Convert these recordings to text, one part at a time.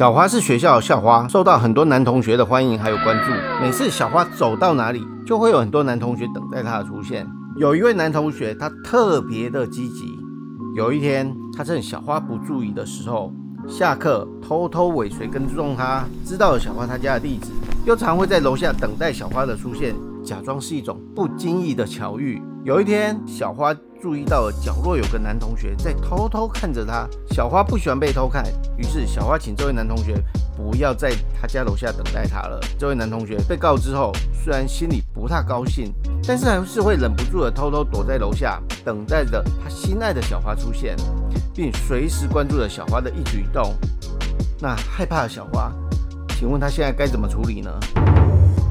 小花是学校的校花，受到很多男同学的欢迎还有关注。每次小花走到哪里，就会有很多男同学等待她的出现。有一位男同学，他特别的积极。有一天，他趁小花不注意的时候，下课偷偷尾随跟踪她，知道了小花她家的地址，又常会在楼下等待小花的出现，假装是一种不经意的巧遇。有一天，小花。注意到了角落有个男同学在偷偷看着她，小花不喜欢被偷看，于是小花请这位男同学不要在他家楼下等待他了。这位男同学被告知后，虽然心里不太高兴，但是还是会忍不住的偷偷躲在楼下，等待着他心爱的小花出现，并随时关注着小花的一举一动。那害怕的小花，请问他现在该怎么处理呢？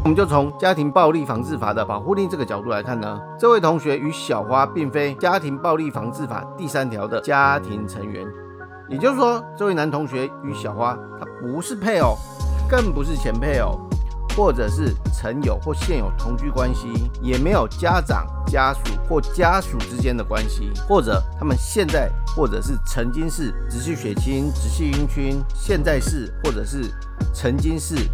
我们就从家庭暴力防治法的保护令这个角度来看呢，这位同学与小花并非家庭暴力防治法第三条的家庭成员，也就是说，这位男同学与小花他不是配偶，更不是前配偶，或者是曾有或现有同居关系，也没有家长、家属或家属之间的关系，或者他们现在或者是曾经是直系血亲、直系姻亲，现在是或者是曾经是。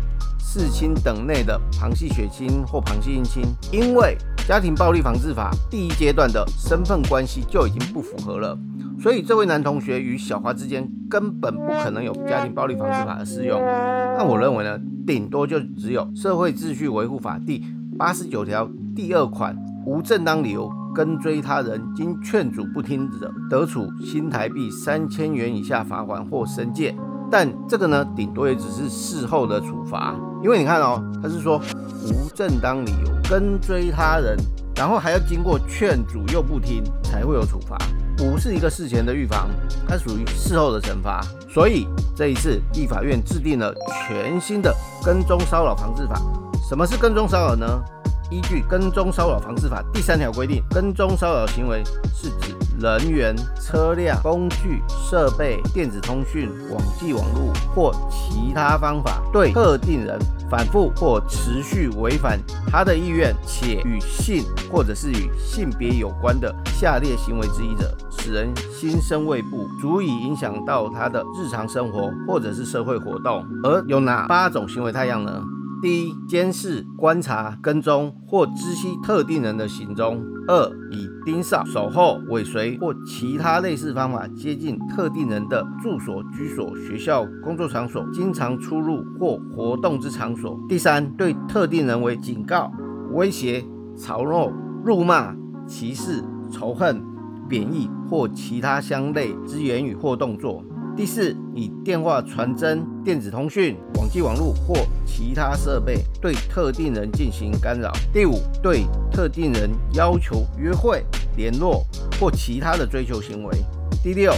四亲等内的旁系血亲或旁系姻亲，因为家庭暴力防治法第一阶段的身份关系就已经不符合了，所以这位男同学与小花之间根本不可能有家庭暴力防治法的适用。那我认为呢，顶多就只有社会秩序维护法第八十九条第二款，无正当理由跟追他人，经劝阻不听者，得处新台币三千元以下罚款或申诫。但这个呢，顶多也只是事后的处罚，因为你看哦，他是说无正当理由跟追他人，然后还要经过劝阻又不听，才会有处罚，不是一个事前的预防，它属于事后的惩罚。所以这一次立法院制定了全新的跟踪骚扰防治法。什么是跟踪骚扰呢？依据《跟踪骚扰防治法》第三条规定，跟踪骚扰行为是指人员、车辆、工具、设备、电子通讯、网际网络或其他方法，对特定人反复或持续违反他的意愿，且与性或者是与性别有关的下列行为之一者，使人心生畏怖，足以影响到他的日常生活或者是社会活动。而有哪八种行为太阳呢？第一，监视、观察、跟踪或知悉特定人的行踪；二，以盯梢、守候、尾随或其他类似方法接近特定人的住所、居所、学校、工作场所、经常出入或活动之场所；第三，对特定人为警告、威胁、嘲弄、辱骂、歧视、仇恨、贬义或其他相类之言语或动作。第四，以电话传真、电子通讯、网际网络或其他设备对特定人进行干扰。第五，对特定人要求约会、联络或其他的追求行为。第六，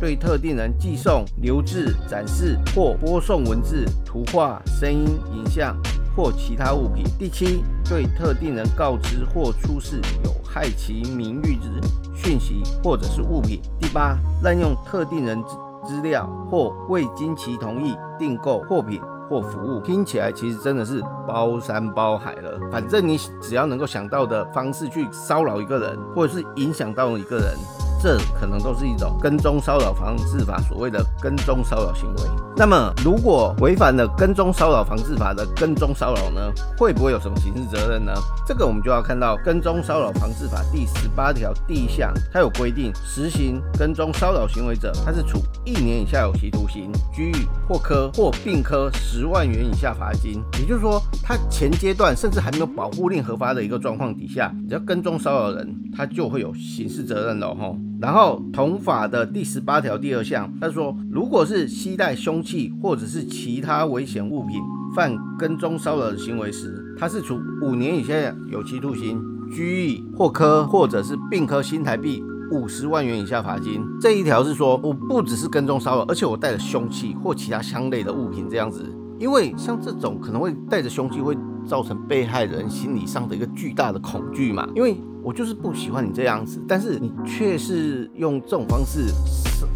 对特定人寄送、留置、展示或播送文字、图画、声音、影像或其他物品。第七，对特定人告知或出示有害其名誉之讯息或者是物品。第八，滥用特定人。资料或未经其同意订购货品或服务，听起来其实真的是包山包海了。反正你只要能够想到的方式去骚扰一个人，或者是影响到一个人。这可能都是一种跟踪骚扰防治法所谓的跟踪骚扰行为。那么，如果违反了跟踪骚扰防治法的跟踪骚扰呢，会不会有什么刑事责任呢？这个我们就要看到跟踪骚扰防治法第十八条第一项，它有规定，实行跟踪骚扰行为者，他是处一年以下有期徒刑、拘役或科或并科十万元以下罚金。也就是说，他前阶段甚至还没有保护令核发的一个状况底下，只要跟踪骚扰人，他就会有刑事责任了哈。然后同法的第十八条第二项，他说，如果是携带凶器或者是其他危险物品犯跟踪骚扰的行为时，他是处五年以下有期徒刑、拘役或科或者是并科新台币五十万元以下罚金。这一条是说，我不只是跟踪骚扰，而且我带着凶器或其他相类的物品这样子，因为像这种可能会带着凶器会造成被害人心理上的一个巨大的恐惧嘛，因为。我就是不喜欢你这样子，但是你却是用这种方式，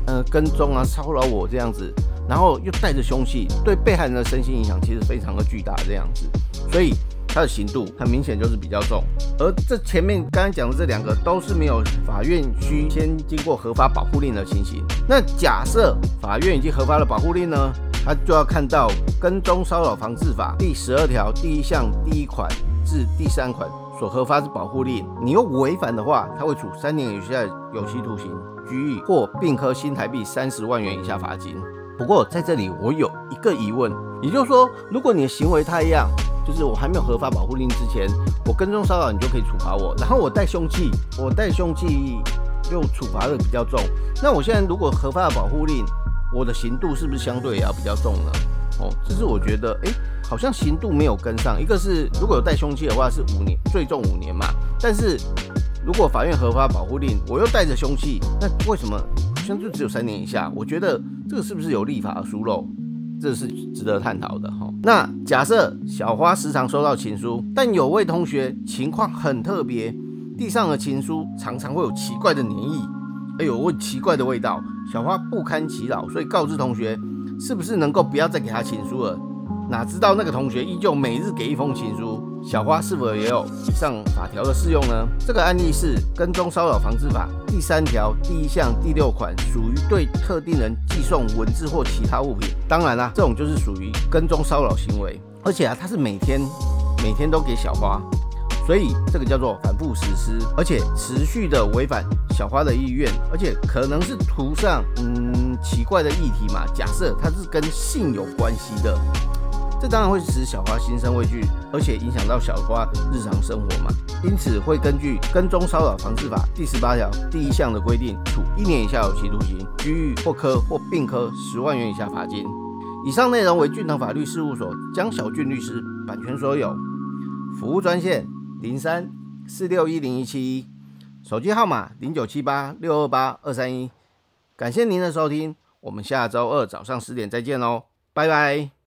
呃，跟踪啊，骚扰我这样子，然后又带着凶器，对被害人的身心影响其实非常的巨大这样子，所以他的刑度很明显就是比较重。而这前面刚刚讲的这两个都是没有法院需先经过合法保护令的情形。那假设法院已经核发了保护令呢？他就要看到《跟踪骚扰防治法》第十二条第一项第一款至第三款所核发之保护令，你又违反的话，他会处三年以下有期徒刑、拘役或并科新台币三十万元以下罚金。不过在这里我有一个疑问，也就是说，如果你的行为太一样，就是我还没有核发保护令之前，我跟踪骚扰你就可以处罚我，然后我带凶器，我带凶器又处罚的比较重，那我现在如果核发了保护令，我的刑度是不是相对也要比较重呢？哦，这是我觉得，哎，好像刑度没有跟上。一个是如果有带凶器的话是五年，最重五年嘛，但是如果法院核发保护令，我又带着凶器，那为什么好像就只有三年以下？我觉得这个是不是有立法的疏漏？这是值得探讨的哈。那假设小花时常收到情书，但有位同学情况很特别，地上的情书常常会有奇怪的粘液，哎呦，问奇怪的味道，小花不堪其扰，所以告知同学，是不是能够不要再给他情书了？哪知道那个同学依旧每日给一封情书，小花是否也有以上法条的适用呢？这个案例是《跟踪骚扰防治法》第三条第一项第六款，属于对特定人寄送文字或其他物品。当然啦，这种就是属于跟踪骚扰行为，而且啊，他是每天每天都给小花，所以这个叫做反复实施，而且持续的违反小花的意愿，而且可能是涂上嗯奇怪的议题嘛。假设它是跟性有关系的。这当然会使小花心生畏惧，而且影响到小花日常生活嘛。因此会根据《跟踪骚扰防治法》第十八条第一项的规定，处一年以下有期徒刑、拘役或科或并科十万元以下罚金。以上内容为俊腾法律事务所江小俊律师版权所有。服务专线零三四六一零一七一，手机号码零九七八六二八二三一。感谢您的收听，我们下周二早上十点再见喽，拜拜。